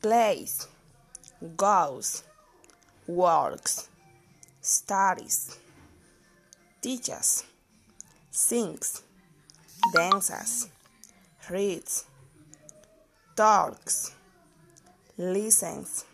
plays, goes, works, studies, teaches, sings, dances, reads, talks, listens,